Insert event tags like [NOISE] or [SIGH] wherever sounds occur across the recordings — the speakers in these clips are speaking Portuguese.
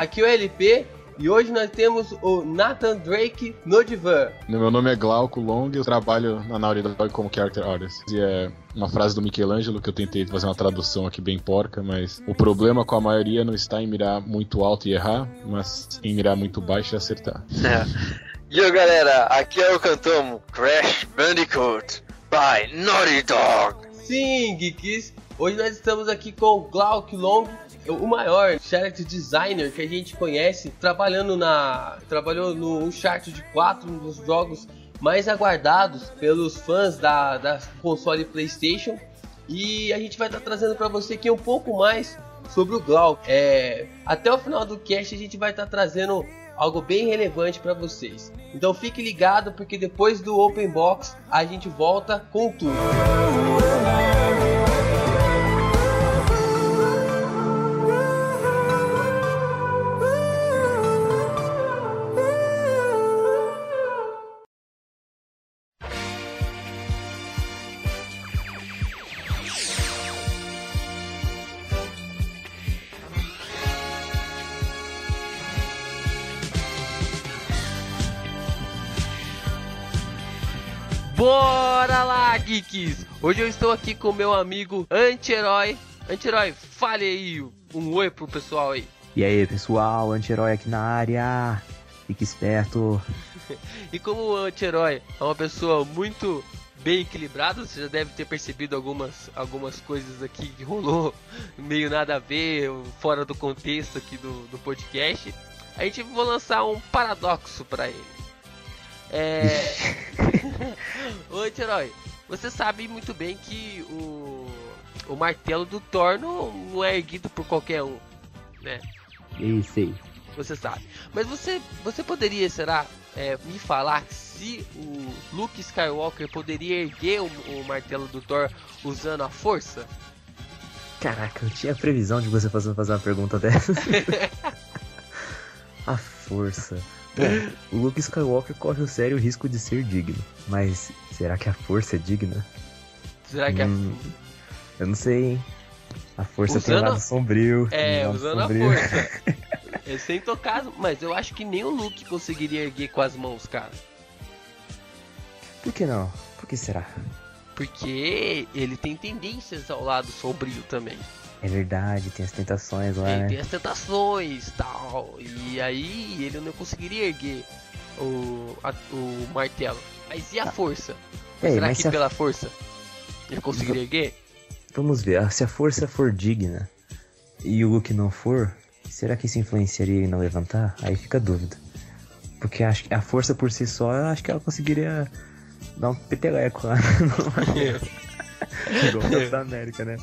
Aqui é o LP e hoje nós temos o Nathan Drake no divã. Meu nome é Glauco Long, eu trabalho na Naughty Dog como Character Artist. E é uma frase do Michelangelo que eu tentei fazer uma tradução aqui bem porca, mas o problema com a maioria não está em mirar muito alto e errar, mas em mirar muito baixo e acertar. É. E aí galera, aqui é o Cantomo Crash Bandicoot by Naughty Dog. Sim, Geeks, hoje nós estamos aqui com o Glauco Long o maior character designer que a gente conhece, trabalhando na trabalhou no Uncharted 4, um dos jogos mais aguardados pelos fãs da, da console PlayStation. E a gente vai estar trazendo para você aqui um pouco mais sobre o Glauco. É, até o final do cast a gente vai estar trazendo algo bem relevante para vocês. Então fique ligado porque depois do Open Box a gente volta com tudo. Bora lá, geeks! Hoje eu estou aqui com meu amigo Anti-Herói. Anti-Herói, fale aí um oi pro pessoal aí. E aí, pessoal, Anti-Herói aqui na área. Fique esperto. [LAUGHS] e como o Anti-Herói é uma pessoa muito bem equilibrada, você já deve ter percebido algumas, algumas coisas aqui que rolou meio nada a ver, fora do contexto aqui do, do podcast. A gente vai lançar um paradoxo para ele. É. [LAUGHS] Ô, Herói, você sabe muito bem que o, o martelo do Thor não, não é erguido por qualquer um, né? Isso aí. Você sabe. Mas você, você poderia, será, é, me falar se o Luke Skywalker poderia erguer o, o martelo do Thor usando a força? Caraca, eu tinha a previsão de você fazer, fazer uma pergunta dessa. [LAUGHS] [LAUGHS] a força. Bom, o Luke Skywalker corre o sério risco de ser digno, mas será que a força é digna? Será que hum, a... Eu não sei, hein? A força usando... tem um lado sombrio. É, lado usando sombrio. a força. [LAUGHS] é sem tocar, mas eu acho que nem o Luke conseguiria erguer com as mãos, cara. Por que não? Por que será? Porque ele tem tendências ao lado sombrio também. É verdade, tem as tentações lá, tem, né? Tem as tentações tal. E aí ele não conseguiria erguer o, a, o martelo. Mas e a ah. força? É, Será que pela a... força ele conseguiria erguer? Vamos ver, se a força for digna e o Luke não for, será que isso influenciaria ele não levantar? Aí fica a dúvida. Porque acho que a força por si só, eu acho que ela conseguiria dar um peteleco lá [LAUGHS] no [LAUGHS] Igual da América, né?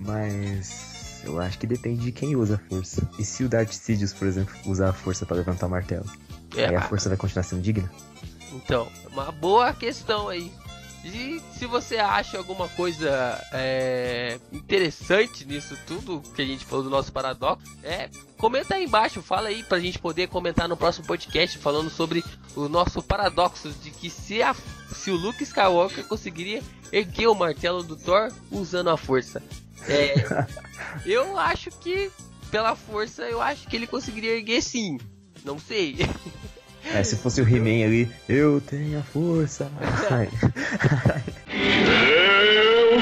Mas eu acho que depende de quem usa a força. E se o Darth Sidious, por exemplo, usar a força para levantar o martelo? É, aí a força vai continuar sendo digna? Então, uma boa questão aí. E se você acha alguma coisa é, interessante nisso tudo que a gente falou do nosso paradoxo, é, comenta aí embaixo, fala aí pra gente poder comentar no próximo podcast falando sobre o nosso paradoxo de que se, a, se o Luke Skywalker conseguiria erguer o martelo do Thor usando a força. É, [LAUGHS] eu acho que, pela força, eu acho que ele conseguiria erguer sim. Não sei. [LAUGHS] É, se fosse o He-Man ali, eu tenho a força. eu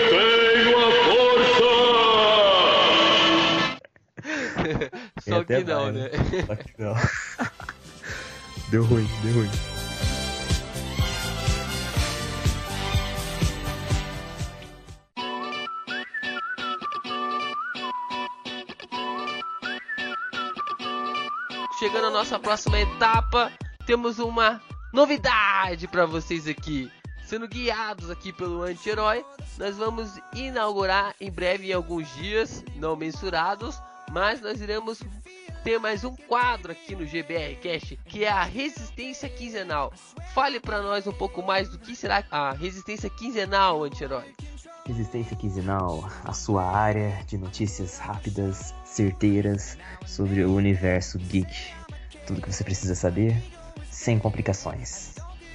tenho a força! [LAUGHS] Só que não, né? Só que não. Deu ruim, deu ruim. chegando à nossa próxima etapa, temos uma novidade para vocês aqui. Sendo guiados aqui pelo anti-herói, nós vamos inaugurar em breve, em alguns dias, não mensurados, mas nós iremos ter mais um quadro aqui no GBR Cast, que é a resistência quinzenal. Fale para nós um pouco mais do que será a resistência quinzenal, anti-herói. Resistência Quinzenal, a sua área de notícias rápidas, certeiras sobre o universo geek. Tudo que você precisa saber, sem complicações.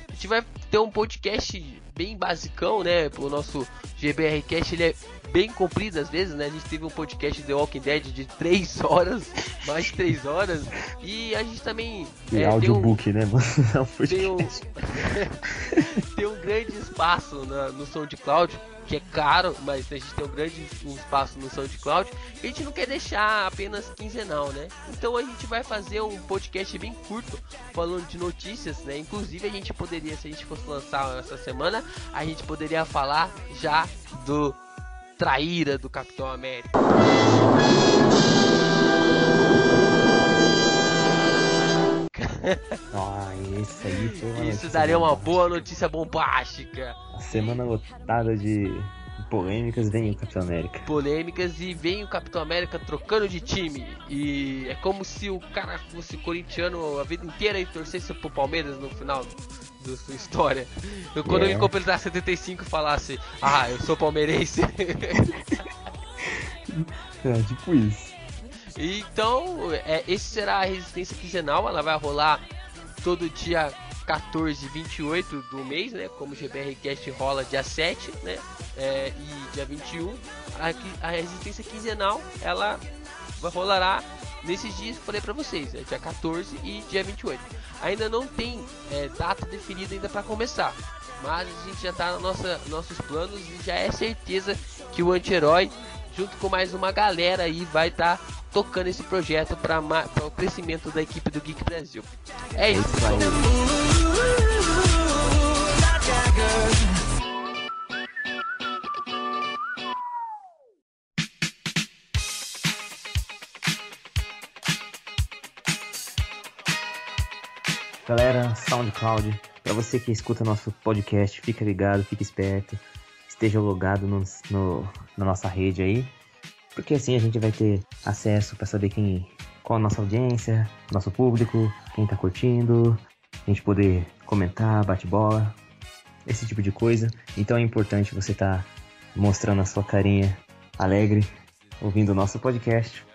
A gente vai ter um podcast bem basicão, né? O nosso GBRcast ele é bem comprido às vezes, né? A gente teve um podcast The Walking Dead de 3 [LAUGHS] horas, mais de 3 horas. E a gente também. E é, audiobook, tem um, né, mano? [LAUGHS] É um tem um, [LAUGHS] tem um grande espaço na, no SoundCloud, que é caro, mas a gente tem um grande um espaço no SoundCloud. A gente não quer deixar apenas quinzenal, né? Então a gente vai fazer um podcast bem curto, falando de notícias, né? Inclusive a gente poderia, se a gente fosse lançar essa semana, a gente poderia falar já do traíra do Capitão América. [LAUGHS] Ah, esse aí foi uma Isso daria uma boa notícia bombástica. A semana lotada de polêmicas vem o Capitão América. polêmicas e vem o Capitão América trocando de time. E é como se o cara fosse corintiano a vida inteira e torcesse pro Palmeiras no final da sua história. E Quando É. ele completar 75 falasse, ah, eu sou palmeirense. [LAUGHS] É, tipo isso. então, é, esse será a resistência quinzenal, ela vai rolar todo dia 14 e 28 do mês, né? Como o GBRcast rola dia 7, né? É, e dia 21. A, a resistência quinzenal, ela rolará nesses dias que falei pra vocês, é dia 14 e dia 28. Ainda não tem é, data definida ainda para começar, mas a gente já tá nos nossos planos e já é certeza que o anti-herói, junto com mais uma galera aí, vai estar tocando esse projeto para o crescimento da equipe do Geek Brasil. É isso, aí. pessoal. SoundCloud, pra você que escuta nosso podcast, fica ligado, fica esperto, esteja logado no, no- na nossa rede aí, porque assim a gente vai ter acesso pra saber quem, qual a nossa audiência, nosso público, quem tá curtindo, a gente poder comentar, bate bola, esse tipo de coisa. Então é importante você tá mostrando a sua carinha alegre, ouvindo o nosso podcast,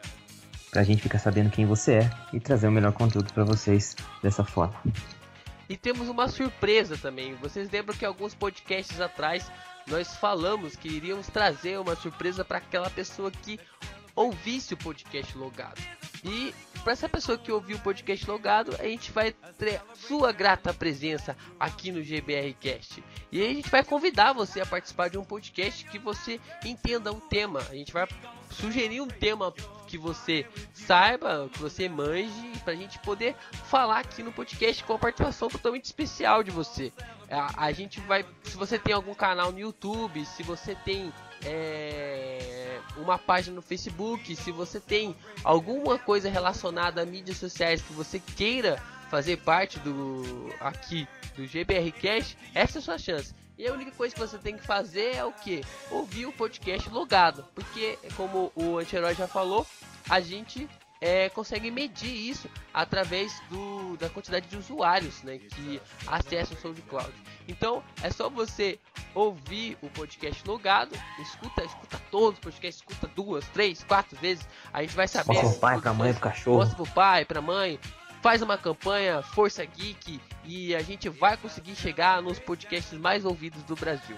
pra gente ficar sabendo quem você é e trazer o melhor conteúdo pra vocês dessa forma. E temos uma surpresa também. Vocês lembram que alguns podcasts atrás nós falamos que iríamos trazer uma surpresa para aquela pessoa que ouvisse o podcast logado. E para essa pessoa que ouviu o podcast logado, a gente vai ter sua grata presença aqui no GBR Cast. E a gente vai convidar você a participar de um podcast que você entenda o tema. A gente vai sugerir um tema que você saiba, que você manje, pra gente poder falar aqui no podcast com a participação totalmente especial de você. A, a gente vai, se você tem algum canal no YouTube, se você tem é, uma página no Facebook, se você tem alguma coisa relacionada a mídias sociais que você queira fazer parte do aqui do GBR Cash, essa é a sua chance. E a única coisa que você tem que fazer é o que? Ouvir o podcast logado. Porque, como o anti-herói já falou, a gente é, consegue medir isso através do, da quantidade de usuários né, que acessam o SoundCloud. Então é só você ouvir o podcast logado, escuta, escuta todos os podcasts, escuta duas, três, quatro vezes, a gente vai saber. Mostra pro pai, pra mãe, pro cachorro. Mostra pro pai, pra mãe. Faz uma campanha Força Geek e a gente vai conseguir chegar nos podcasts mais ouvidos do Brasil.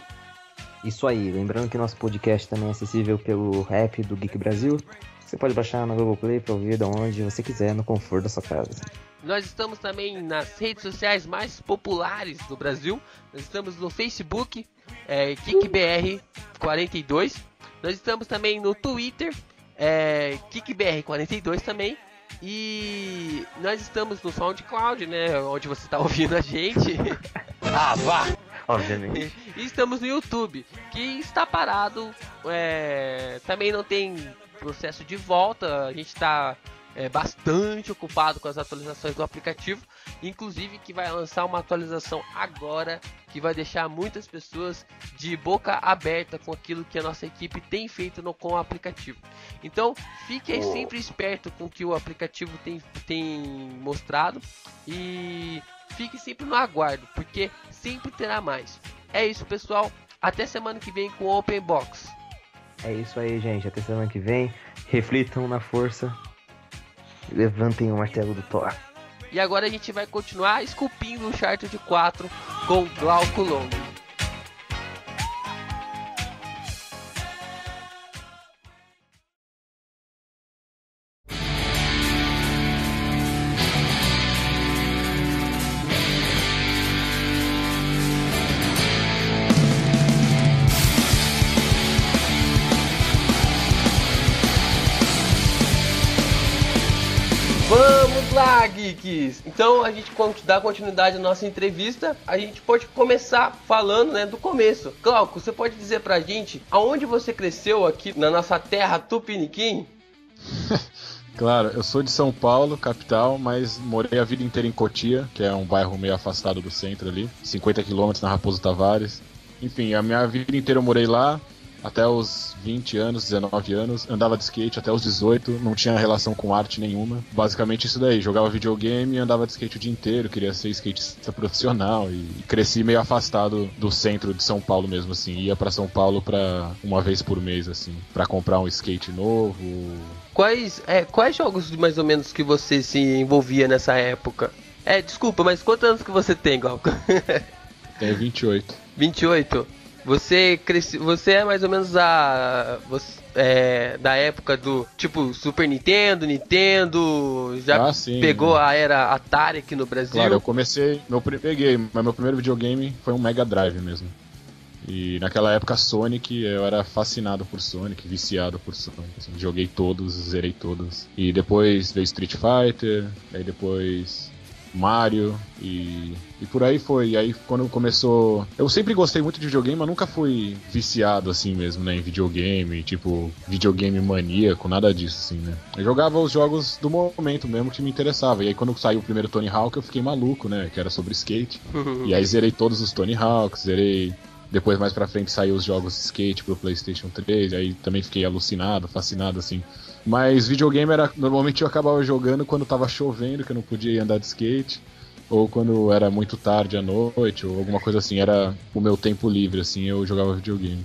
Isso aí, lembrando que nosso podcast também é acessível pelo app do Geek Brasil. Você pode baixar no Google Play para ouvir de onde você quiser, no conforto da sua casa. Nós estamos também nas redes sociais mais populares do Brasil. Nós estamos no Facebook, é, KickBR42. Nós estamos também no Twitter, é, KickBR42 também. E nós estamos no SoundCloud, né? Onde você está [LAUGHS] ouvindo a gente. Ah, vá! Obviamente. E estamos no YouTube, que está parado. é, também não tem processo de volta. A gente está é, bastante ocupado com as atualizações do aplicativo. Inclusive que vai lançar uma atualização agora que vai deixar muitas pessoas de boca aberta com aquilo que a nossa equipe tem feito no, com o aplicativo. Então fique sempre esperto com o que o aplicativo tem, tem mostrado e fique sempre no aguardo, porque sempre terá mais. É isso, pessoal. Até semana que vem com o Open Box. É isso aí, gente. Até semana que vem. Reflitam na força. Levantem o martelo do Thor. E agora a gente vai continuar esculpindo o Charter de 4 com Glauco Longo. Então a gente dá continuidade à nossa entrevista. A gente pode começar falando, né, do começo. Glauco, você pode dizer pra gente aonde você cresceu aqui na nossa terra Tupiniquim? [LAUGHS] Claro, eu sou de São Paulo, capital, mas morei a vida inteira em Cotia, que é um bairro meio afastado do centro ali, 50 quilômetros na Raposo Tavares. Enfim, a minha vida inteira eu morei lá, até os 20 anos, 19 anos, andava de skate até os 18, não tinha relação com arte nenhuma. Basicamente isso daí, jogava videogame e andava de skate o dia inteiro, queria ser skatista profissional e cresci meio afastado do centro de São Paulo mesmo assim. Ia pra São Paulo para uma vez por mês assim, pra comprar um skate novo, Quais, é, quais jogos mais ou menos que você se envolvia nessa época? É, desculpa, mas quantos anos que você tem, Glauco? [LAUGHS] tenho 28. 28. Você cresce, você é mais ou menos a você, é, da época do tipo Super Nintendo, Nintendo, já Ah, sim, pegou né? a era Atari aqui no Brasil. Claro, eu comecei. Meu, peguei, mas meu primeiro videogame foi um Mega Drive mesmo. E naquela época, Sonic, eu era fascinado por Sonic, viciado por Sonic. assim, joguei todos, zerei todos. E depois veio Street Fighter, aí depois Mario e, e por aí foi. E aí quando começou. Eu sempre gostei muito de videogame, mas nunca fui viciado assim mesmo, né? Em videogame, tipo, videogame maníaco, nada disso, assim, né? Eu jogava os jogos do momento mesmo que me interessava. E aí quando saiu o primeiro Tony Hawk, eu fiquei maluco, né? Que era sobre skate. E aí zerei todos os Tony Hawks, zerei. Depois mais pra frente saiu os jogos de skate pro PlayStation 3, aí também fiquei alucinado, fascinado assim. Mas videogame era normalmente eu acabava jogando quando tava chovendo, que eu não podia ir andar de skate, ou quando era muito tarde à noite, ou alguma coisa assim, era o meu tempo livre assim, eu jogava videogame.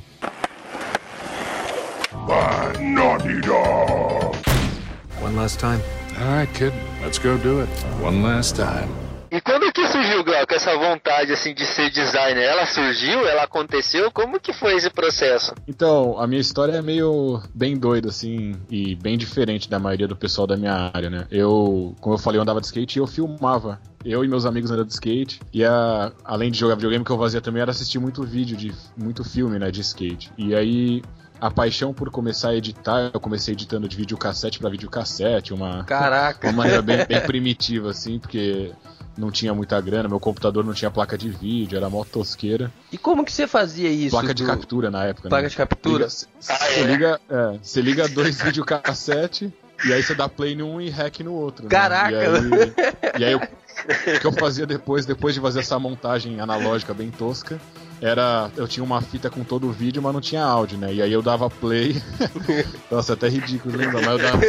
One last time. All right, kid, let's go do it. One last time. E quando que surgiu, Glauco, essa vontade assim de ser designer? Ela surgiu? Ela aconteceu? Como que foi esse processo? Então, a minha história é meio bem doida, assim, e bem diferente da maioria do pessoal da minha área, né? Eu, como eu falei, eu andava de skate e eu filmava. Eu e meus amigos andando de skate. E a, além de jogar videogame, o que eu fazia também era assistir muito vídeo, de muito filme, né, de skate. E aí, a paixão por começar a editar, eu comecei editando de videocassete pra videocassete, uma, Caraca. uma maneira bem, bem primitiva, assim, porque não tinha muita grana, meu computador não tinha placa de vídeo, era mó tosqueira. E como que você fazia isso? Placa de do- captura na época, Placa né? de captura? Liga- Você liga, é, você liga dois [LAUGHS] videocassete e aí você dá play num e hack no outro. né? Caraca! E aí, e aí eu- o [LAUGHS] que eu fazia depois, depois de fazer essa montagem analógica bem tosca, era. Eu tinha uma fita com todo o vídeo, mas não tinha áudio, né? E aí eu dava play. [LAUGHS] Nossa, é até ridículo lembrar, mas eu dava,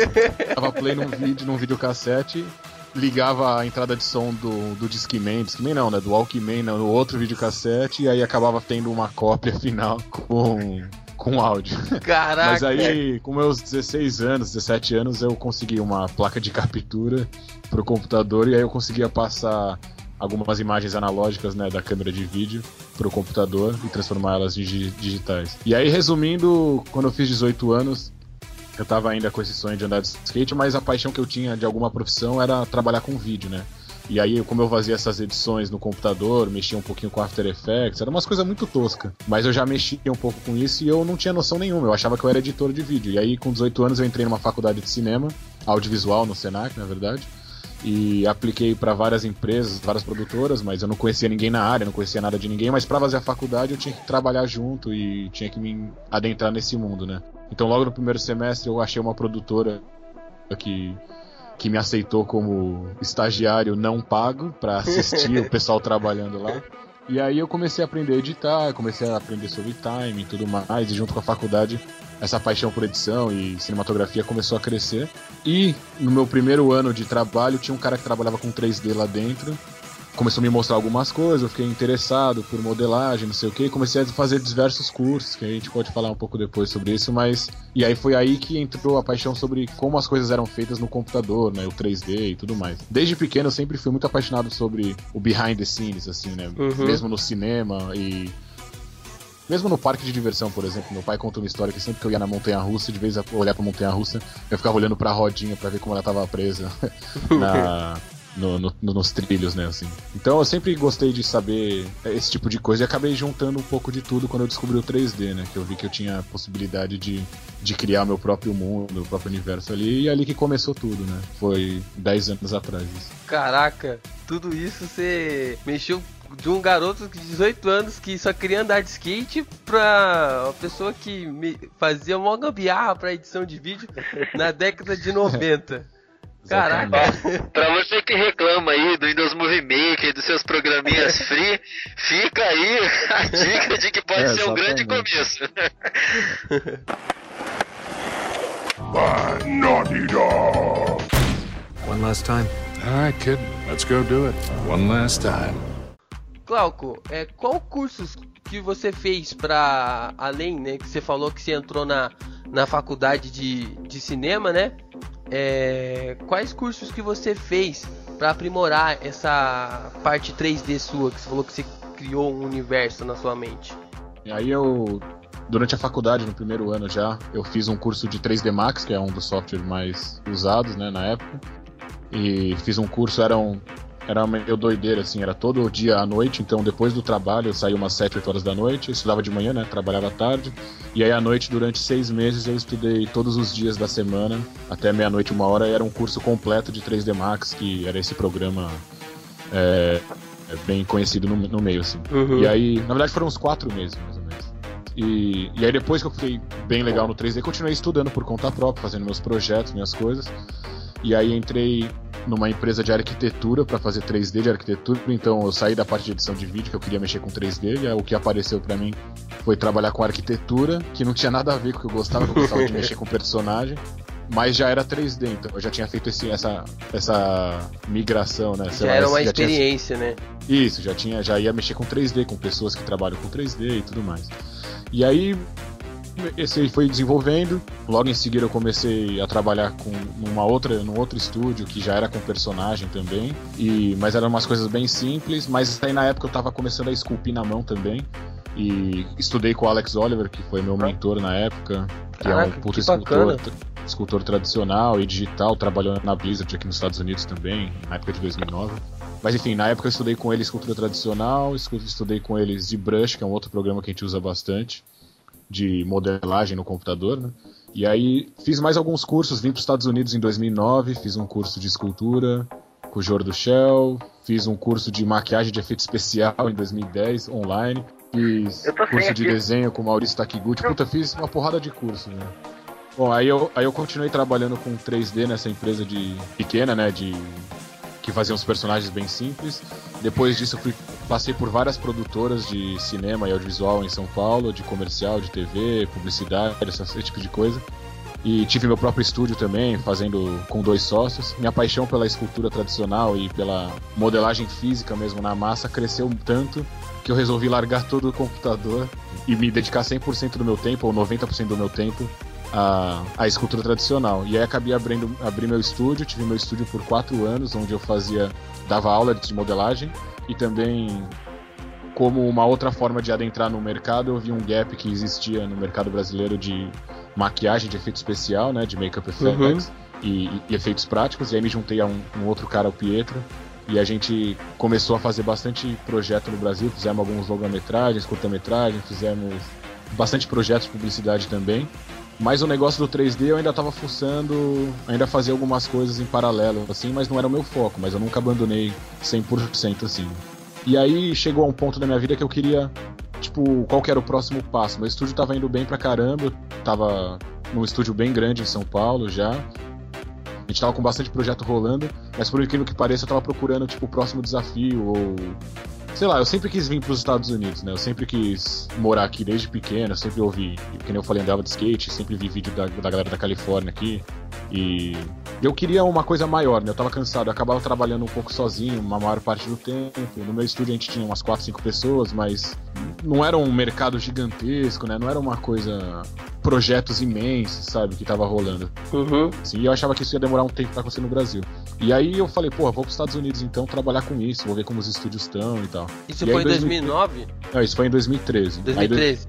dava play num vídeo, num videocassete. Ligava a entrada de som do, do Discman, Discman não, né? Do Walkman no no outro videocassete, e aí acabava tendo uma cópia final [LAUGHS] com, com áudio. Caraca. Mas aí, com meus 16 anos, 17 anos, eu consegui uma placa de captura pro computador e aí eu conseguia passar algumas imagens analógicas né, da câmera de vídeo pro computador e transformá-las em digi- digitais. E aí, resumindo, quando eu fiz 18 anos, eu tava ainda com esse sonho de andar de skate, mas a paixão que eu tinha de alguma profissão era trabalhar com vídeo, né? E aí, como eu fazia essas edições no computador, mexia um pouquinho com After Effects, era umas coisas muito toscas. Mas eu já mexia um pouco com isso e eu não tinha noção nenhuma. Eu achava que eu era editor de vídeo. E aí, com 18 anos, eu entrei numa faculdade de cinema, audiovisual no Senac, na verdade. E apliquei para várias empresas, várias produtoras, mas eu não conhecia ninguém na área, não conhecia nada de ninguém. Mas para fazer a faculdade eu tinha que trabalhar junto e tinha que me adentrar nesse mundo, né? Então, logo no primeiro semestre, eu achei uma produtora que que me aceitou como estagiário não pago para assistir [LAUGHS] o pessoal trabalhando lá. E aí eu comecei a aprender a editar, comecei a aprender sobre time e tudo mais, e junto com a faculdade, essa paixão por edição e cinematografia começou a crescer. E no meu primeiro ano de trabalho, tinha um cara que trabalhava com 3D lá dentro, começou a me mostrar algumas coisas, eu fiquei interessado por modelagem, não sei o que, comecei a fazer diversos cursos, que a gente pode falar um pouco depois sobre isso, mas. E aí foi aí que entrou a paixão sobre como as coisas eram feitas no computador, né? O 3D e tudo mais. Desde pequeno eu sempre fui muito apaixonado sobre o behind the scenes, assim, né? Uhum. Mesmo no cinema e. Mesmo no parque de diversão, por exemplo, meu pai conta uma história que sempre que eu ia na montanha russa, de vez a olhar pra montanha russa, eu ficava olhando pra rodinha pra ver como ela tava presa [LAUGHS] na, no- no- nos trilhos, né, assim. Então eu sempre gostei de saber esse tipo de coisa e acabei juntando um pouco de tudo quando eu descobri o 3D, né, que eu vi que eu tinha a possibilidade de, de criar meu próprio mundo, meu próprio universo ali, e é ali que começou tudo, né. Foi 10 anos atrás isso. Caraca, tudo isso você mexeu de um garoto de 18 anos que só queria andar de skate pra uma pessoa que me fazia uma gambiarra pra edição de vídeo [LAUGHS] na década de 90. Caraca, Pra você que reclama aí do Windows Movie Maker, dos seus programinhas [LAUGHS] free, fica aí a dica de que pode É, ser um grande começo. [LAUGHS] By Naughty Dog. One last time. All right, kid. Let's go do it. One last time. Glauco, é, qual cursos que você fez pra além, né, que você falou que você entrou na, na faculdade de, de cinema, né? É, quais cursos que você fez pra aprimorar essa parte 3D sua, que você falou que você criou um universo na sua mente? Aí eu, durante a faculdade, no primeiro ano já, eu fiz um curso de 3D Max, que é um dos softwares mais usados, né, na época. E fiz um curso, era um era meio doideira, assim, era todo dia à noite, então depois do trabalho eu saía umas 7, 8 horas da noite, eu estudava de manhã, né, trabalhava à tarde, e aí à noite, durante seis meses, eu estudei todos os dias da semana, até meia-noite, uma hora, e era um curso completo de 3D Max, que era esse programa é, é bem conhecido no, no meio, assim. Uhum. E aí, na verdade, foram uns quatro meses, mais ou menos. E, e aí, depois que eu fiquei bem legal no 3D, continuei estudando por conta própria, fazendo meus projetos, minhas coisas. E aí, entrei numa empresa de arquitetura para fazer 3D de arquitetura. Então, eu saí da parte de edição de vídeo, que eu queria mexer com 3D. E o que apareceu para mim foi trabalhar com arquitetura, que não tinha nada a ver com o que eu gostava, eu gostava de [LAUGHS] mexer com personagem. Mas já era 3D, então eu já tinha feito esse, essa, essa migração, né? Sei Já lá, era uma já tinha- experiência, né? isso, já tinha, já ia mexer com 3D, com pessoas que trabalham com 3D e tudo mais. E aí esse aí foi desenvolvendo. Logo em seguida eu comecei a trabalhar com numa outra, num outro estúdio que já era com personagem também. E mas eram umas coisas bem simples, mas aí na época eu tava começando a esculpir na mão também. E estudei com o Alex Oliver, que foi meu mentor na época, que é Caraca, um puto escultor, escultor tradicional e digital, trabalhou na Blizzard aqui nos Estados Unidos também, na época de 2009. Mas enfim, na época eu estudei com ele escultura tradicional, estudei com eles de Brush, que é um outro programa que a gente usa bastante, de modelagem no computador, né? E aí fiz mais alguns cursos, vim para os Estados Unidos em 2009, fiz um curso de escultura com o Jordo Shell, fiz um curso de maquiagem de efeito especial em 2010, online, fiz curso de aqui. desenho com o Maurício Takiguchi, puta, fiz uma porrada de cursos, né? Bom, aí eu, aí eu continuei trabalhando com 3D nessa empresa de pequena, né, de que fazia uns personagens bem simples. Depois disso, eu fui, passei por várias produtoras de cinema e audiovisual em São Paulo, de comercial, de TV, publicidade, esse, tipo de coisa. E tive meu próprio estúdio também, fazendo com dois sócios. Minha paixão pela escultura tradicional e pela modelagem física mesmo na massa cresceu tanto que eu resolvi largar todo o computador e me dedicar 100% do meu tempo, ou 90% do meu tempo, à, à escultura tradicional. E aí acabei abrindo abri meu estúdio, tive meu estúdio por quatro anos, onde eu fazia, dava aula de modelagem e também como uma outra forma de adentrar no mercado, eu vi um gap que existia no mercado brasileiro de maquiagem de efeito especial, né, de make-up effects e, e efeitos práticos, e aí me juntei a um, um outro cara, o Pietro, e a gente começou a fazer bastante projeto no Brasil, fizemos alguns longa-metragens, curta-metragens, fizemos bastante projetos de publicidade também. Mas o negócio do 3D eu ainda tava fuçando, ainda fazia algumas coisas em paralelo, assim, mas não era o meu foco, mas eu nunca abandonei 100% assim. E aí chegou a um ponto da minha vida que eu queria, tipo, qual que era o próximo passo. Meu estúdio tava indo bem pra caramba, tava num estúdio bem grande em São Paulo já. A gente tava com bastante projeto rolando, mas por incrível que pareça, eu tava procurando, tipo, o próximo desafio ou sei lá, eu sempre quis vir para os Estados Unidos, né? Eu sempre quis morar aqui desde pequeno, eu sempre ouvi, que nem eu falei, andava de skate, sempre vi vídeo da, da galera da Califórnia aqui. E eu queria uma coisa maior, né? Eu tava cansado, eu acabava trabalhando um pouco sozinho, uma maior parte do tempo. No meu estúdio a gente tinha umas 4, 5 pessoas, mas não era um mercado gigantesco, né? Não era uma coisa. projetos imensos, sabe? Que tava rolando. Uhum. Assim, e eu achava que isso ia demorar um tempo pra acontecer no Brasil. E aí eu falei, pô, vou pros Estados Unidos então trabalhar com isso, vou ver como os estúdios estão e tal. Isso E aí, foi em 2013 2009? Não, isso foi em 2013. Aí, 2013.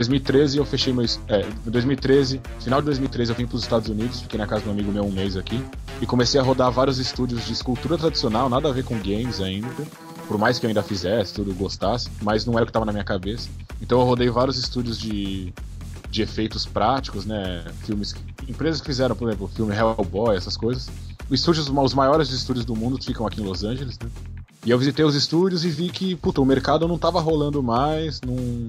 2013 eu fechei meu. É, em 2013, final de 2013 eu vim para os Estados Unidos, fiquei na casa de um amigo meu um mês aqui, e comecei a rodar vários estúdios de escultura tradicional, nada a ver com games ainda. Por mais que eu ainda fizesse, tudo gostasse, mas não era o que estava na minha cabeça. Então eu rodei vários estúdios de, de efeitos práticos, né? Filmes. Empresas que fizeram, por exemplo, o filme Hellboy, essas coisas. Os estúdios, os maiores estúdios do mundo ficam aqui em Los Angeles, né? E eu visitei os estúdios e vi que, puta, o mercado não tava rolando mais, não,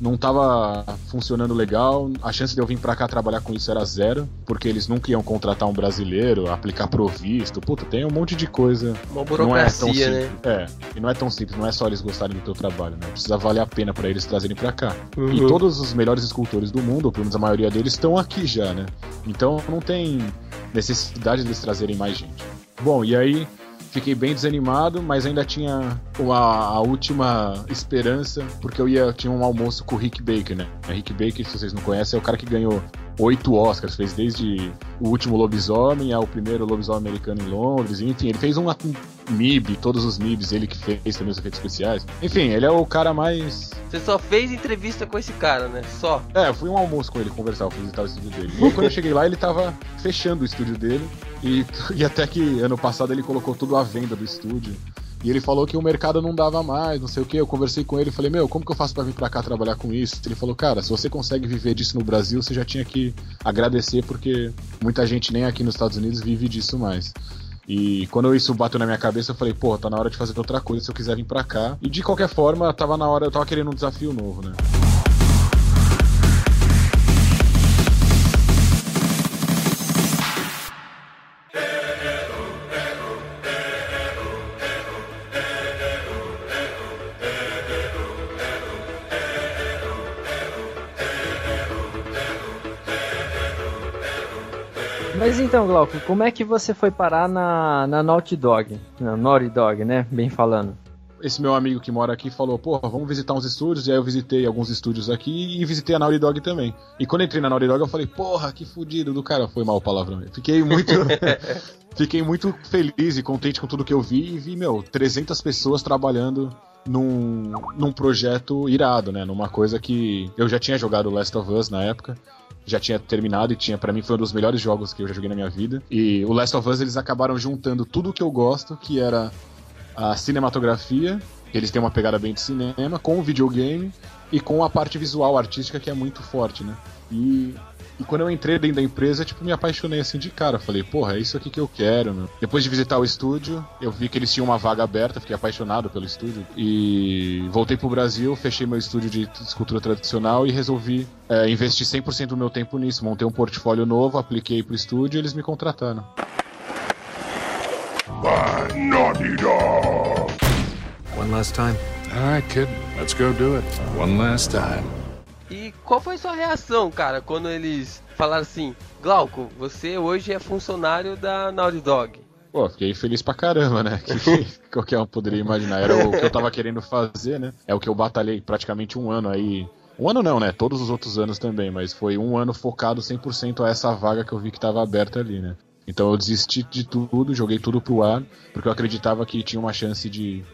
não tava funcionando legal. A chance de eu vir pra cá trabalhar com isso era zero, porque eles nunca iam contratar um brasileiro, aplicar provisto. Puta, tem um monte de coisa. Uma não é tão burocracia, simples. né? É, e não é tão simples, não é só eles gostarem do teu trabalho, né? Precisa valer a pena pra eles trazerem pra cá. Uhum. E todos os melhores escultores do mundo, ou pelo menos a maioria deles, estão aqui já, né? Então não tem necessidade deles trazerem mais gente. Bom, e aí fiquei bem desanimado, mas ainda tinha uma, a última esperança, porque eu ia tinha um almoço com o Rick Baker, né? Rick Baker, se vocês não conhecem, é o cara que ganhou oito Oscars, fez desde o último lobisomem ao primeiro lobisomem americano em Londres, enfim, ele fez um MIB, todos os MIBs, ele que fez também os efeitos especiais. Enfim, ele é o cara mais Você só fez entrevista com esse cara, né? Só. é, eu fui um almoço com ele conversar, eu fui visitar o estúdio dele. E quando eu cheguei lá, ele tava fechando o estúdio dele. E, e até que ano passado ele colocou tudo à venda do estúdio. E ele falou que o mercado não dava mais, não sei o que. Eu conversei com ele e falei, meu, como que eu faço pra vir pra cá trabalhar com isso? Ele falou, cara, se você consegue viver disso no Brasil, você já tinha que agradecer, porque muita gente nem aqui nos Estados Unidos vive disso mais. E quando isso bateu na minha cabeça, eu falei, pô, tá na hora de fazer outra coisa se eu quiser vir pra cá. E de qualquer forma, tava na hora, eu tava querendo um desafio novo, né? Mas então, Glauco, como é que você foi parar na, na Naughty Dog? Na Naughty Dog, né? Bem falando. esse meu amigo que mora aqui falou, porra, vamos visitar uns estúdios, e aí eu visitei alguns estúdios aqui e visitei a Naughty Dog também. E quando eu entrei na Naughty Dog eu falei, porra, que fudido do cara, foi mal o palavrão. Fiquei muito [LAUGHS] fiquei muito feliz e contente com tudo que eu vi e vi, meu, 300 pessoas trabalhando num, num projeto irado, né, numa coisa que eu já tinha jogado Last of Us na época. Já tinha terminado e tinha para mim foi um dos melhores jogos que eu já joguei na minha vida. E o Last of Us eles acabaram juntando tudo que eu gosto, que era a cinematografia, eles têm uma pegada bem de cinema, com o videogame e com a parte visual artística que é muito forte, né? E, e quando eu entrei dentro da empresa, tipo, me apaixonei assim de cara. Falei, porra, é isso aqui que eu quero, meu. Depois de visitar o estúdio, eu vi que eles tinham uma vaga aberta, fiquei apaixonado pelo estúdio. E voltei pro Brasil, fechei meu estúdio de escultura tradicional e resolvi é, investir 100% do meu tempo nisso. Montei um portfólio novo, apliquei pro estúdio e eles me contrataram. by Naughty Dog. One last time. All right, kid. Let's go do it. One last time. E qual foi sua reação, cara, quando eles falaram assim: Glauco, você hoje é funcionário da Naughty Dog? Pô, fiquei feliz pra caramba, né? Que [LAUGHS] qualquer um poderia imaginar. Era o que eu tava querendo fazer, né? É o que eu batalhei praticamente um ano aí. Um ano não, né? Todos os outros anos também, mas foi um ano focado 100% a essa vaga que eu vi que tava aberta ali, né? Então eu desisti de tudo, joguei tudo pro ar, porque eu acreditava que tinha uma chance de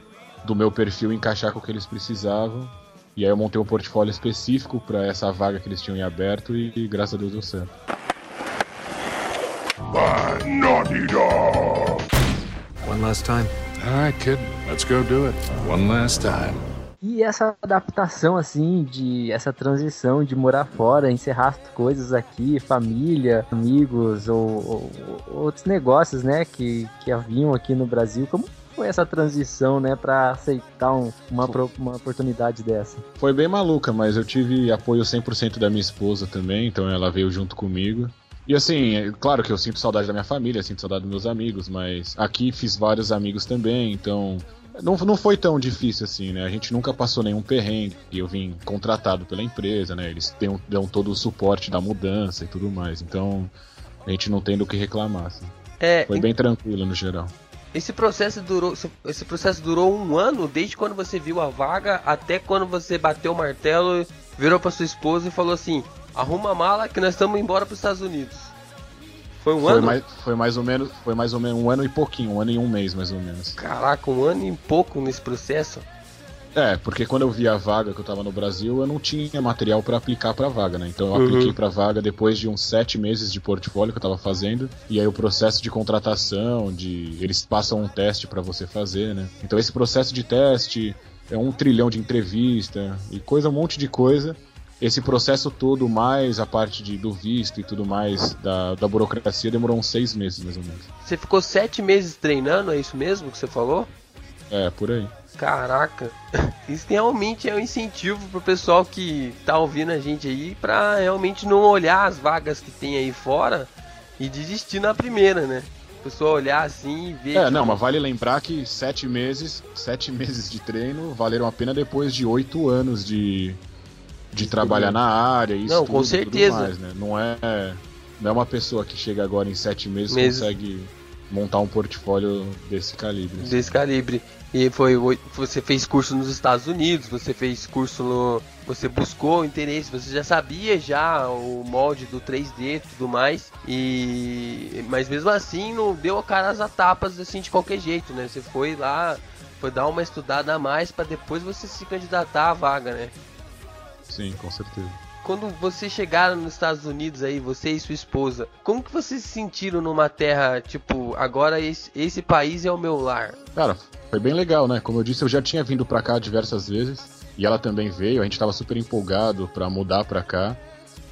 do meu perfil encaixar com o que eles precisavam. E aí eu montei um portfólio específico pra essa vaga que eles tinham em aberto e, e graças a Deus deu certo. By Naughty Dog. One last time. All right, kid. Let's go do it. One last time. E essa adaptação, assim, de essa transição de morar fora, encerrar as coisas aqui, família, amigos ou, ou- ou outros negócios, né, que, que haviam aqui no Brasil, como foi essa transição, né, para aceitar um- uma, uma oportunidade dessa? Foi bem maluca, mas eu tive apoio 100% da minha esposa também, então ela veio junto comigo. E assim, é claro que eu sinto saudade da minha família, sinto saudade dos meus amigos, mas aqui fiz vários amigos também, então não, não foi tão difícil assim, né? A gente nunca passou nenhum perrengue. E eu vim contratado pela empresa, né? Eles dão, dão todo o suporte da mudança e tudo mais. Então a gente não tem do que reclamar. Assim. É, Foi bem tranquilo no geral. Esse processo durou, esse processo durou um ano, desde quando você viu a vaga até quando você bateu o martelo, virou pra sua esposa e falou assim: arruma a mala que nós estamos embora pros Estados Unidos. Foi um Foi ano? mais, foi mais ou menos, foi mais ou menos um ano e pouquinho, um ano e um mês mais ou menos. Caraca, um ano e pouco nesse processo. É, porque quando eu vi a vaga que eu tava no Brasil, eu não tinha material pra aplicar pra vaga, né? Então eu Uhum. apliquei pra vaga depois de uns sete meses de portfólio que eu tava fazendo. E aí o processo de contratação, de eles passam um teste pra você fazer, né? Então esse processo de teste é um trilhão de entrevista e coisa, um monte de coisa. Esse processo todo, mais a parte de, do visto e tudo mais, da, da burocracia, demorou uns seis meses, mais ou menos. Você ficou sete meses treinando, é isso mesmo que você falou? É, por aí. Caraca, [LAUGHS] isso realmente é um incentivo pro pessoal que tá ouvindo a gente aí pra realmente não olhar as vagas que tem aí fora e desistir na primeira, né? A pessoa olhar assim e ver. É, que- não, mas vale lembrar que sete meses, sete [LAUGHS] meses de treino valeram a pena depois de oito anos de, de trabalhar na área e Não, estudo com certeza. mais, né? Não é, não é uma pessoa que chega agora em sete meses e Meses. consegue montar um portfólio desse calibre. assim. desse calibre. E foi oi- você fez curso nos Estados Unidos, você fez curso no, você buscou interesse, você já sabia já o molde do 3D e tudo mais. E mas mesmo assim não deu a cara às tapas assim de qualquer jeito, né? Você foi lá, foi dar uma estudada a mais pra depois você se candidatar à vaga, né? Sim, com certeza. Quando vocês chegaram nos Estados Unidos aí, você e sua esposa, como que vocês se sentiram numa terra, tipo, agora esse, esse país é o meu lar? Cara, foi bem legal, né? Como eu disse, eu já tinha vindo pra cá diversas vezes e ela também veio. A gente tava super empolgado pra mudar pra cá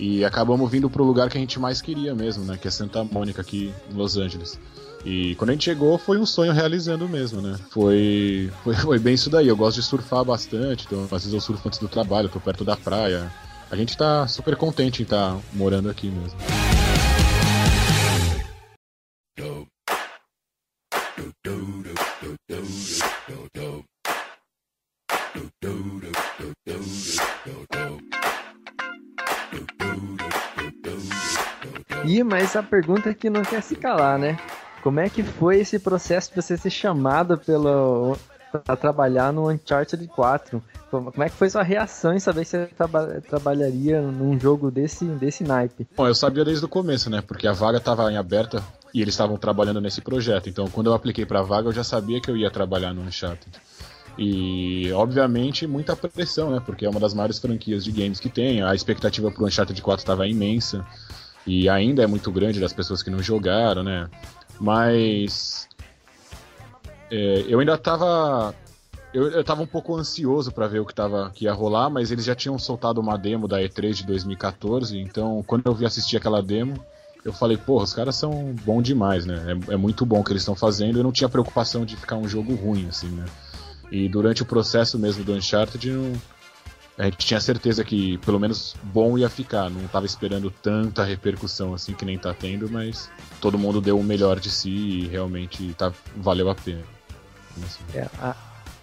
e acabamos vindo pro lugar que a gente mais queria mesmo, né? Que é Santa Mônica aqui em Los Angeles. E quando a gente chegou, foi um sonho realizando mesmo, né? Foi, foi, foi bem isso daí. Eu gosto de surfar bastante, então às vezes eu surfo antes do trabalho, tô perto da praia. A gente tá super contente em estar morando aqui mesmo. E mas a pergunta que não quer se calar, né? Como é que foi esse processo de você ser chamado pelo para trabalhar no Uncharted 4? Como é que foi sua reação em saber que você traba- trabalharia num jogo desse desse naipe? Bom, eu sabia desde o começo, né? Porque a vaga estava em aberta e eles estavam trabalhando nesse projeto. Então, quando eu apliquei para a vaga, eu já sabia que eu ia trabalhar no Uncharted. E, obviamente, muita pressão, né? Porque é uma das maiores franquias de games que tem. A expectativa pro Uncharted 4 estava imensa. E ainda é muito grande das pessoas que não jogaram, né? Mas. É, eu ainda tava. Eu, eu tava um pouco ansioso para ver o que, tava, que ia rolar, mas eles já tinham soltado uma demo da E3 de 2014, então quando eu vi assistir aquela demo, eu falei, porra, os caras são bons demais, né? É, é muito bom o que eles estão fazendo, eu não tinha preocupação de ficar um jogo ruim, assim, né? E durante o processo mesmo do Uncharted, não- a gente tinha certeza que pelo menos bom ia ficar, não tava esperando tanta repercussão assim que nem tá tendo, mas todo mundo deu o melhor de si e realmente tá, valeu a pena. Assim. É, a,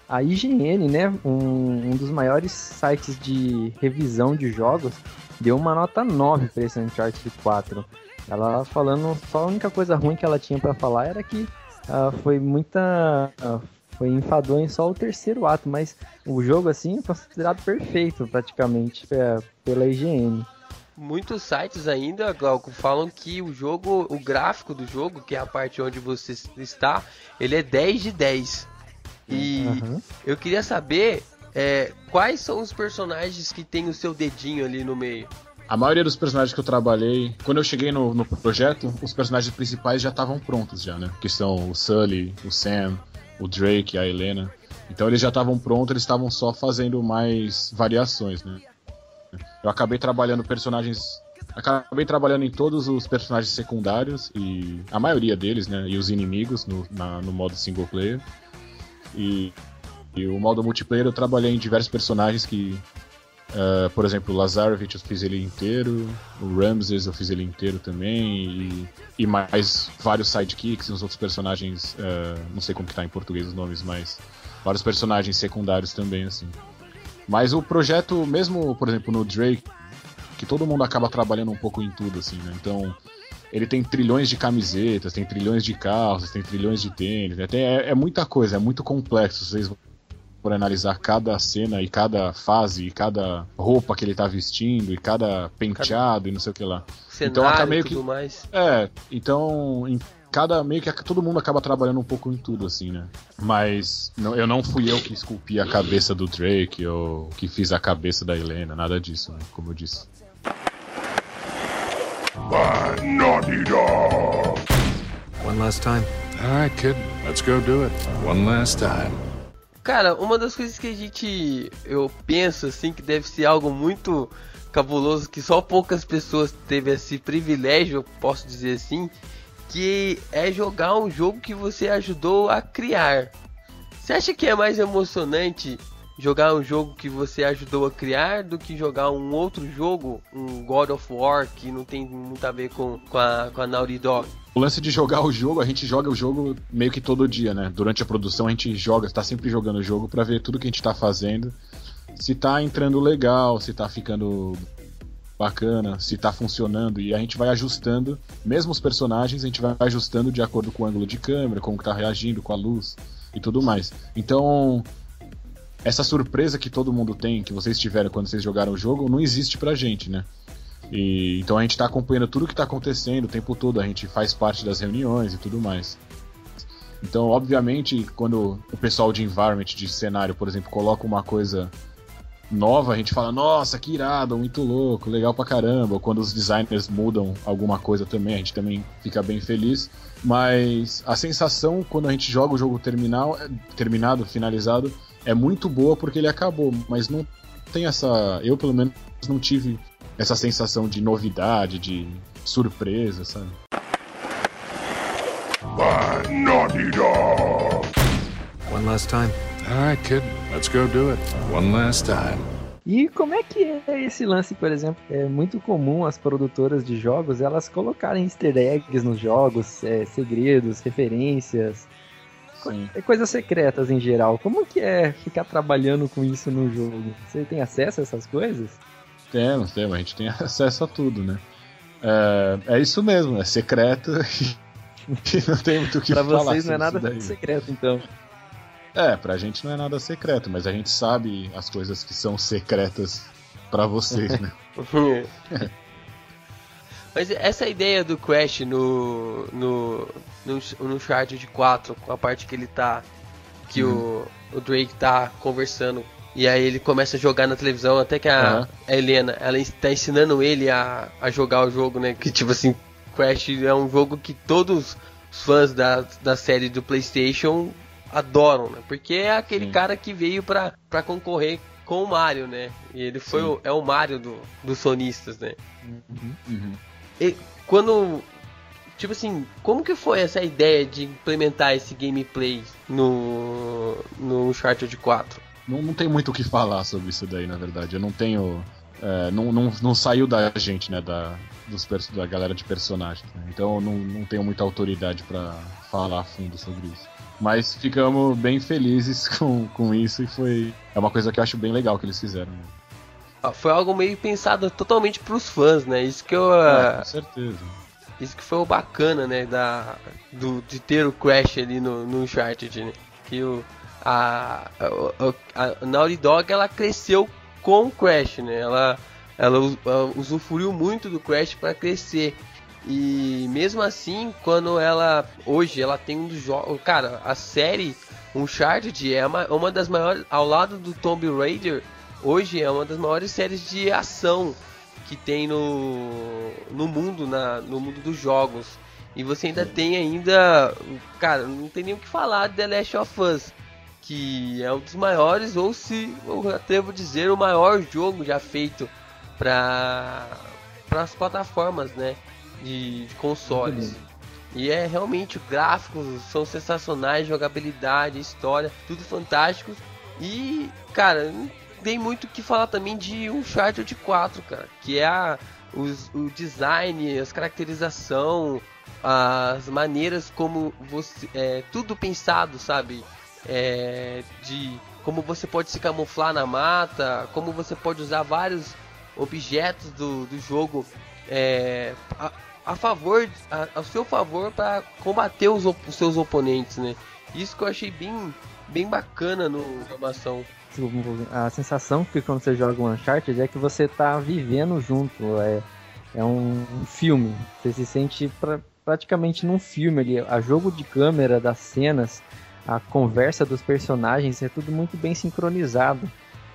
a IGN, né, um, um dos maiores sites de revisão de jogos, deu uma nota 9 para esse Uncharted 4. Ela falando, só a única coisa ruim que ela tinha para falar era que ah, foi muita. ah, foi enfadonho só o terceiro ato, mas o jogo assim é considerado perfeito praticamente é, pela IGN. Muitos sites ainda, Glauco, falam que o jogo, o gráfico do jogo, que é a parte onde você está, ele é 10 de 10. E Aham. eu queria saber é, quais são os personagens que tem o seu dedinho ali no meio. A maioria dos personagens que eu trabalhei, quando eu cheguei no, no projeto, os personagens principais já estavam prontos já, né? Que são o Sully, o Sam, o Drake, a Helena. Então eles já estavam prontos, eles estavam só fazendo mais variações, né? Eu acabei trabalhando personagens. Acabei trabalhando em todos os personagens secundários e a maioria deles, né? E os inimigos no, na- no modo single player. E, e o modo multiplayer eu trabalhei em diversos personagens que Uh, por exemplo, o Lazarevich eu fiz ele inteiro, o Ramses eu fiz ele inteiro também, e, e mais vários sidekicks e uns outros personagens, uh, não sei como que tá em português os nomes, mas vários personagens secundários também, assim. Mas o projeto, mesmo, por exemplo, no Drake, que todo mundo acaba trabalhando um pouco em tudo, assim, né? Então, ele tem trilhões de camisetas, tem trilhões de calças, tem trilhões de tênis, né? tem, é, é muita coisa, é muito complexo. Vocês por analisar cada cena e cada fase e cada roupa que ele tá vestindo e cada penteado e não sei o que lá. Cenário então acaba meio que mais. é, então em cada meio que todo mundo acaba trabalhando um pouco em tudo assim, né? Mas não, eu não fui eu que esculpi a cabeça do Drake ou que fiz a cabeça da Helena, nada disso, né? como eu disse. By Naughty Dog. One last time. All right, kid. Let's go do it. One last time. Cara, uma das coisas que a gente. Eu penso assim que deve ser algo muito cabuloso, que só poucas pessoas teve esse privilégio, eu posso dizer assim, que é jogar um jogo que você ajudou a criar. Você acha que é mais emocionante jogar um jogo que você ajudou a criar do que jogar um outro jogo, um God of War, que não tem muito a ver com, com, a, com a Naughty Dog? O lance de jogar o jogo, a gente joga o jogo meio que todo dia, né? Durante a produção a gente joga, tá sempre jogando o jogo pra ver tudo que a gente tá fazendo. Se tá entrando legal, se tá ficando bacana, se tá funcionando e a gente vai ajustando, mesmo os personagens, a gente vai ajustando de acordo com o ângulo de câmera, como que tá reagindo, com a luz e tudo mais. Então, essa surpresa que todo mundo tem, que vocês tiveram quando vocês jogaram o jogo, não existe pra gente, né? E, então a gente tá acompanhando tudo que tá acontecendo o tempo todo, a gente faz parte das reuniões e tudo mais. Então, obviamente, quando o pessoal de environment, de cenário, por exemplo, coloca uma coisa nova, a gente fala, nossa, que irado, muito louco, legal pra caramba. Quando os designers mudam alguma coisa também, a gente também fica bem feliz. Mas a sensação quando a gente joga o jogo terminal, terminado, finalizado, é muito boa porque ele acabou, mas não tem essa. Eu, pelo menos, não tive essa sensação de novidade, de surpresa, sabe? By Naughty Dog. One last time. All right, kid. Let's go do it. One last time. E como é que é esse lance, por exemplo? É muito comum as produtoras de jogos elas colocarem easter eggs nos jogos, é, segredos, referências, Sim. é, coisas secretas em geral. Como que é ficar trabalhando com isso no jogo? Você tem acesso a essas coisas? Temos, temos, a gente tem [LAUGHS] acesso a tudo, né? É, é isso mesmo, é secreto [LAUGHS] e não tem muito o que Pra falar. vocês não é nada secreto, então. É, pra gente não é nada secreto, mas a gente sabe as coisas que são secretas pra vocês, [LAUGHS] né? [LAUGHS] Mas essa ideia do Crash no no no, no Uncharted 4, com a parte que ele tá que o, o Drake tá conversando e aí ele começa a jogar na televisão, até que a, Aham. a Helena, ela está ensinando ele a, a jogar o jogo, né? Que tipo assim, Crash é um jogo que todos os fãs da, da série do PlayStation adoram, né? Porque é aquele Sim. cara que veio pra, pra concorrer com o Mario, né? E ele foi o, é o Mario do, dos sonistas, né? Uhum. E quando. Tipo assim, como que foi essa ideia de implementar esse gameplay no. no Uncharted 4? Não, não tem muito o que falar sobre isso daí, na verdade. Eu não tenho. é, não, não, não saiu da gente, né? Da, dos, da galera de personagens. né? Então eu não, não tenho muita autoridade pra falar a fundo sobre isso. Mas ficamos bem felizes [LAUGHS] com, com isso e foi. É uma coisa que eu acho bem legal que eles fizeram. né? Ah, Foi algo meio pensado totalmente pros fãs, né? Isso que eu. É, ah, com certeza. Isso que foi o bacana, né? Da, do, de ter o Crash ali no, no Uncharted, né? Que o, a, a, a Naughty Dog ela cresceu com o Crash, né? Ela, ela, ela usufruiu muito do Crash para crescer. E mesmo assim, quando ela. Hoje ela tem um dos jogos. Cara, a série Uncharted é uma, uma das maiores. Ao lado do Tomb Raider, hoje é uma das maiores séries de ação que tem no, no mundo, na, no mundo dos jogos. E você ainda tem ainda, cara, não tem nem o que falar de The Last of Us, que é um dos maiores, ou se eu atrevo a dizer, o maior jogo já feito para as plataformas, né, de, de consoles. E é realmente, gráficos são sensacionais, jogabilidade, história, tudo fantástico. E, cara, tem muito o que falar também de Uncharted 4, cara. Que é a, os, o design, as caracterização, as maneiras como você. É, tudo pensado, sabe? É, de como você pode se camuflar na mata, como você pode usar vários objetos do, do jogo é, a- favor, a, ao seu favor para combater os, os seus oponentes, né? Isso que eu achei bem, bem bacana no Informação. A sensação que quando você joga um Uncharted é que você tá vivendo junto. É, é um, um filme. Você se sente pra- praticamente num filme ali. A jogo de câmera das cenas, a conversa dos personagens, é tudo muito bem sincronizado.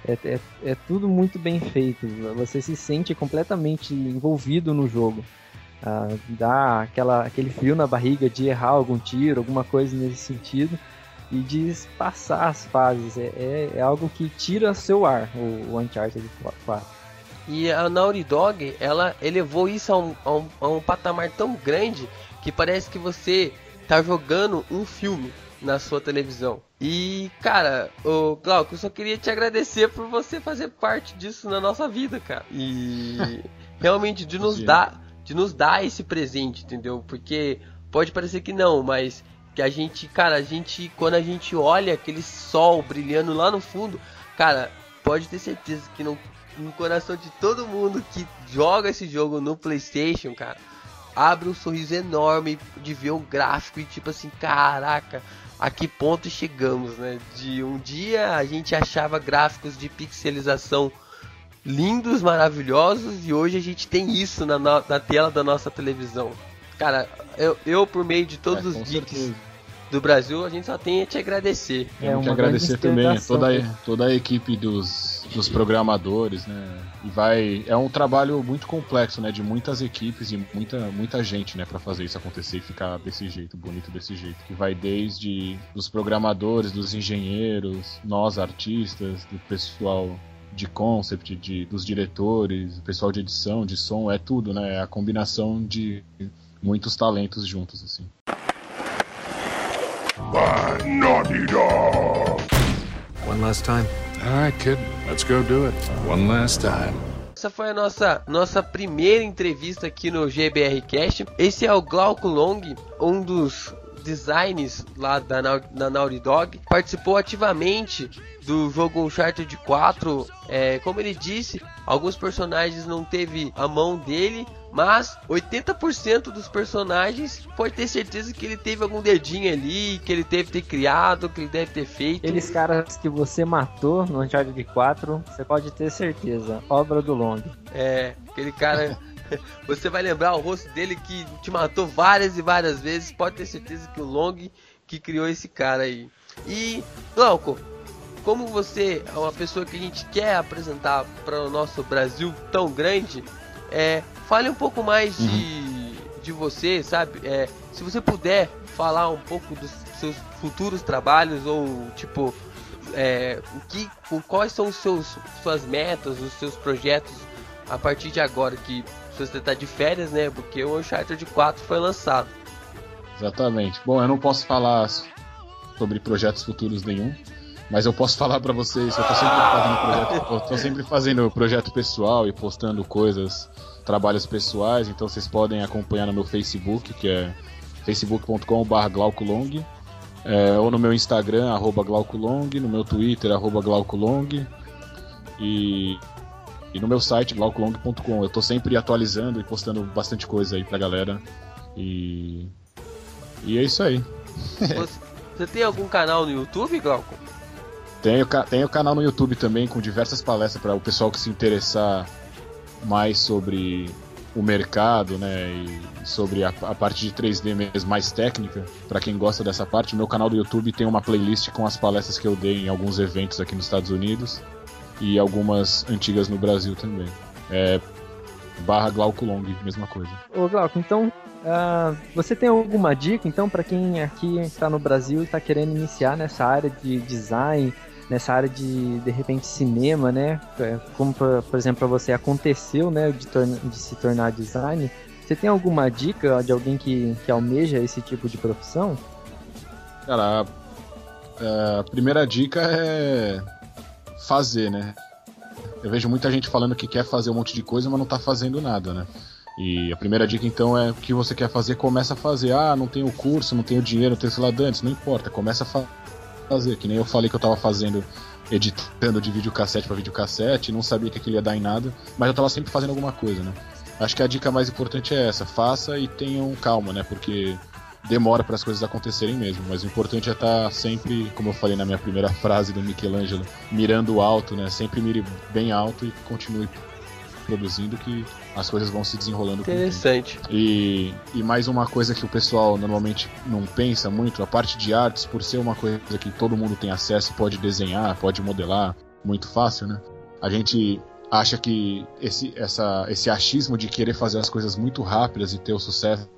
É, é, é tudo muito bem feito. Você se sente completamente envolvido no jogo. Ah, dá aquela, aquele frio na barriga de errar algum tiro, alguma coisa nesse sentido e de passar as fases. É, é, é algo que tira seu ar, o, o Uncharted 4. E a Naughty Dog, ela elevou isso a um, a um, a um patamar tão grande que parece que você tá jogando um filme na sua televisão. E, cara, o Glauco, eu só queria te agradecer por você fazer parte disso na nossa vida, cara. E [LAUGHS] realmente de nos dar, de nos dar esse presente, entendeu? Porque pode parecer que não, mas que a gente, cara, a gente quando a gente olha aquele sol brilhando lá no fundo, cara, pode ter certeza que não no coração de todo mundo que joga esse jogo no PlayStation, cara, abre um sorriso enorme de ver o gráfico e tipo assim, caraca, a que ponto chegamos, né? De um dia a gente achava gráficos de pixelização lindos, maravilhosos e hoje a gente tem isso na, no- na tela da nossa televisão. Cara, eu, eu por meio de todos É, os geeks certeza. do Brasil, a gente só tem a te agradecer. É Temos que agradecer também a toda, a- toda a equipe dos, dos programadores, né? E vai. É um trabalho muito complexo, né? De muitas equipes e muita, muita gente, né? Pra fazer isso acontecer e ficar desse jeito, bonito desse jeito. Que vai desde dos programadores, dos engenheiros, nós artistas, do pessoal de concept, de, dos diretores, o pessoal de edição, de som, é tudo, né? É a combinação de muitos talentos juntos, assim. by Naughty Dog. One last time. All right, kid. Let's go do it. One last time. Essa foi a nossa, nossa primeira entrevista aqui no GBR Cast. Esse é o Glauco Long, um dos designs lá da, da Naughty Dog. Participou ativamente do jogo Uncharted 4. É, como ele disse, alguns personagens não teve a mão dele, mas 80% dos personagens pode ter certeza que ele teve algum dedinho ali, que ele deve ter criado, que ele deve ter feito. Aqueles caras que você matou no Uncharted 4, você pode ter certeza, obra do Long. É, aquele cara. [LAUGHS] Você vai lembrar o rosto dele que te matou várias e várias vezes. Pode ter certeza que o Long que criou esse cara aí. E, Glauco, como você é uma pessoa que a gente quer apresentar para o nosso Brasil tão grande, é, fale um pouco mais de, de você, sabe? É, se você puder falar um pouco dos seus futuros trabalhos ou tipo é, o que, quais são os seus suas metas, os seus projetos a partir de agora que você está de férias, né? Porque o Uncharted 4 foi lançado. Exatamente. Bom, eu não posso falar sobre projetos futuros nenhum, mas eu posso falar pra vocês, eu tô sempre fazendo projeto, tô sempre fazendo projeto pessoal e postando coisas, trabalhos pessoais, então vocês podem acompanhar no meu Facebook, que é facebook.com.br glaucolong, é, ou no meu Instagram, glaucolong, no meu Twitter, glaucolong, e, e no meu site, glaucolong.com. Eu tô sempre atualizando e postando bastante coisa aí pra galera. E e é isso aí. Você, você tem algum canal no YouTube, Glauco? Tenho, tenho canal no YouTube também com diversas palestras para o pessoal que se interessar mais sobre o mercado, né? E sobre a, a parte de 3D mesmo, mais técnica. Para quem gosta dessa parte, meu canal do YouTube tem uma playlist com as palestras que eu dei em alguns eventos aqui nos Estados Unidos e algumas antigas no Brasil também. É barra Glauco Long, mesma coisa. Ô Glauco, então ah, você tem alguma dica então para quem aqui está no Brasil e está querendo iniciar nessa área de design, nessa área de de repente cinema, né? É, Como por, por exemplo para você aconteceu, né, de, de se tornar design. Você tem alguma dica de alguém que, que almeja esse tipo de profissão? Cara, a, a primeira dica é fazer, né? Eu vejo muita gente falando que quer fazer um monte de coisa, mas não tá fazendo nada, né? E a primeira dica então é o que você quer fazer, começa a fazer. Ah, não tenho curso, não tenho dinheiro, não tenho sei lá dantes, não importa, começa a fa- fazer. Que nem eu falei que eu tava fazendo, editando de videocassete pra videocassete, não sabia que aquilo ia dar em nada, mas eu tava sempre fazendo alguma coisa, né? Acho que a dica mais importante é essa: faça e tenham calma, né? Porque demora para as coisas acontecerem mesmo, mas o importante é estar tá sempre, como eu falei na minha primeira frase do Michelangelo, mirando alto, né? Sempre mire bem alto e continue produzindo que as coisas vão se desenrolando. Interessante. E, e mais uma coisa que o pessoal normalmente não pensa muito, a parte de artes, por ser uma coisa que todo mundo tem acesso, pode desenhar, pode modelar, muito fácil, né? A gente acha que esse, essa, esse achismo de querer fazer as coisas muito rápidas e ter o sucesso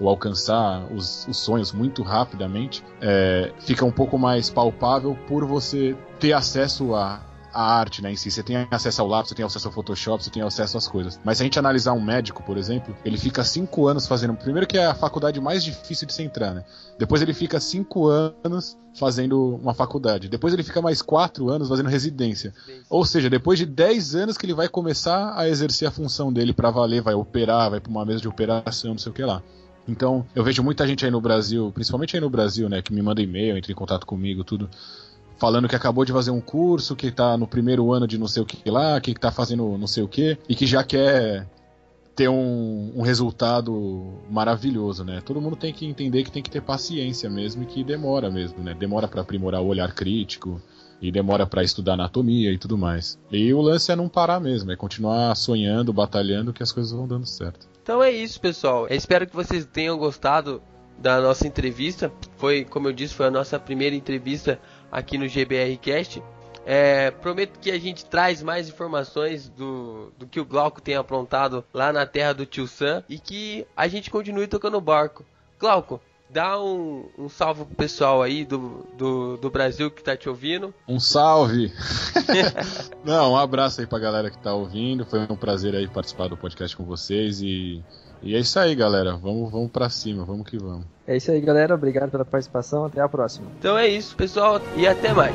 ou alcançar os, os sonhos muito rapidamente é, fica um pouco mais palpável por você ter acesso a, a arte né, em si. Você tem acesso ao lápis, você tem acesso ao Photoshop, você tem acesso às coisas. Mas se a gente analisar um médico, por exemplo, ele fica cinco anos fazendo. Primeiro que é a faculdade mais difícil de se entrar, né? Depois ele fica cinco anos fazendo uma faculdade. Depois ele fica mais quatro anos fazendo residência. Ou seja, depois de dez anos que ele vai começar a exercer a função dele para valer, vai operar, vai para uma mesa de operação, não sei o que lá. Então, eu vejo muita gente aí no Brasil, principalmente aí no Brasil, né, que me manda e-mail, entra em contato comigo, tudo falando que acabou de fazer um curso, que tá no primeiro ano de não sei o que lá, que tá fazendo não sei o que, e que já quer ter um, um, resultado maravilhoso, né? Todo mundo tem que entender que tem que ter paciência mesmo e que demora mesmo, né? Demora para aprimorar o olhar crítico e demora para estudar anatomia e tudo mais. E o lance é não parar mesmo, é continuar sonhando, batalhando que as coisas vão dando certo. Então é isso, pessoal. Eu espero que vocês tenham gostado da nossa entrevista. Foi, como eu disse, foi a nossa primeira entrevista aqui no GBRcast. É, prometo que a gente traz mais informações do, do que o Glauco tem aprontado lá na terra do tio Sam e que a gente continue tocando barco. Glauco, dá um, um salve pro pessoal aí do, do, do Brasil que tá te ouvindo. Um salve! [LAUGHS] Não, um abraço aí pra galera que tá ouvindo. Foi um prazer aí participar do podcast com vocês e e é isso aí, galera. Vamos, vamos para cima, vamos que vamos. É isso aí, galera. Obrigado pela participação. Até a próxima. Então é isso, pessoal, e até mais.